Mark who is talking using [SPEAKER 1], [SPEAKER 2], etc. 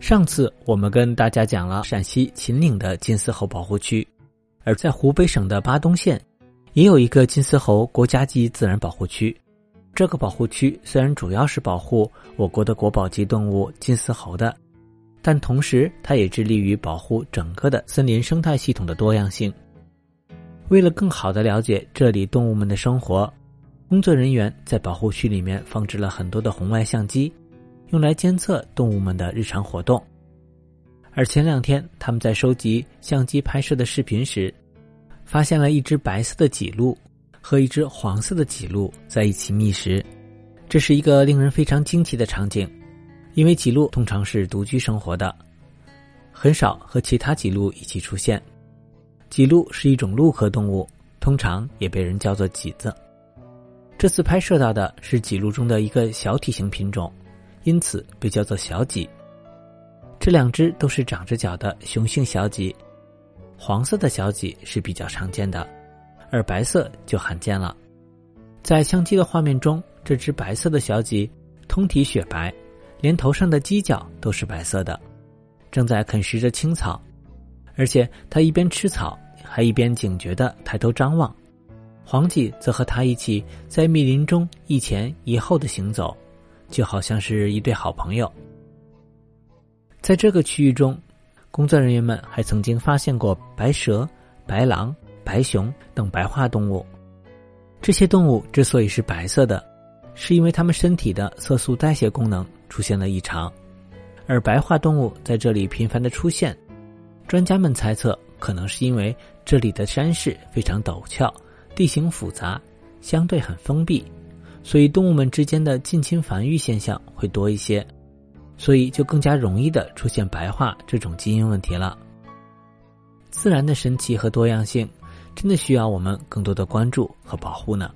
[SPEAKER 1] 上次我们跟大家讲了陕西秦岭的金丝猴保护区，而在湖北省的巴东县，也有一个金丝猴国家级自然保护区。这个保护区虽然主要是保护我国的国宝级动物金丝猴的，但同时它也致力于保护整个的森林生态系统的多样性。为了更好的了解这里动物们的生活，工作人员在保护区里面放置了很多的红外相机。用来监测动物们的日常活动，而前两天他们在收集相机拍摄的视频时，发现了一只白色的脊鹿和一只黄色的脊鹿在一起觅食，这是一个令人非常惊奇的场景，因为脊鹿通常是独居生活的，很少和其他脊鹿一起出现。脊鹿是一种鹿科动物，通常也被人叫做麂子。这次拍摄到的是脊鹿中的一个小体型品种。因此被叫做小麂。这两只都是长着角的雄性小麂，黄色的小麂是比较常见的，而白色就罕见了。在相机的画面中，这只白色的小麂通体雪白，连头上的犄角都是白色的，正在啃食着青草，而且它一边吃草，还一边警觉地抬头张望。黄麂则和它一起在密林中一前一后的行走。就好像是一对好朋友。在这个区域中，工作人员们还曾经发现过白蛇、白狼、白熊等白化动物。这些动物之所以是白色的，是因为它们身体的色素代谢功能出现了异常。而白化动物在这里频繁的出现，专家们猜测，可能是因为这里的山势非常陡峭，地形复杂，相对很封闭。所以，动物们之间的近亲繁育现象会多一些，所以就更加容易的出现白化这种基因问题了。自然的神奇和多样性，真的需要我们更多的关注和保护呢。